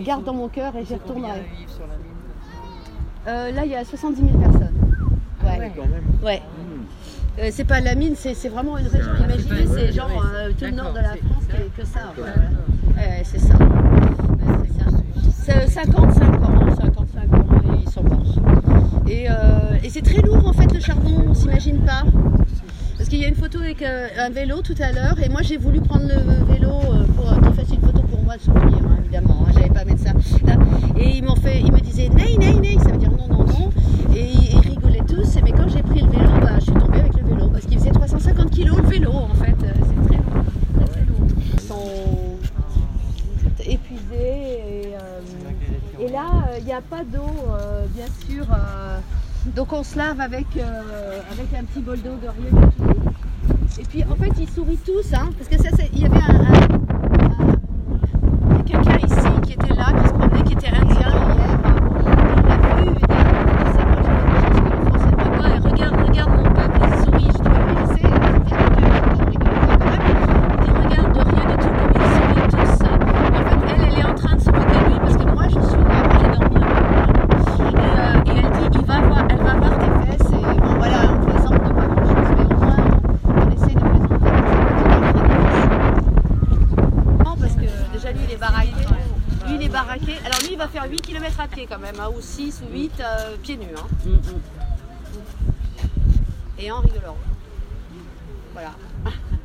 garde dans mon cœur et j'y retournerai. Euh, là, il y a 70 000 personnes. Ah ouais. Hmm. Euh, c'est pas la mine, c'est vraiment une région. Imaginez, c'est genre euh, tout le nord de la France qui que ça. c'est ça. C'est 55 ans, 55 ans, et ils s'en morts. Et, euh, et c'est très lourd en fait le charbon, on s'imagine pas. Parce qu'il y a une photo avec un vélo tout à l'heure, et moi j'ai voulu prendre le vélo pour qu'il fasse une Euh, et, là, euh, il n'y a pas d'eau, euh, bien sûr. donc on se lave avec, avec un petit bol d'eau de rien. Et puis en fait, ils sourient tous, hein, parce que ça, il y avait un, lui, il est baraqué. Lui, est baraqué. Alors, lui, il va faire 8 km à pied quand même, hein, ou 6 ou 8 pieds nus. Hein. Mm, mm. Et Henri rigolant. Voilà.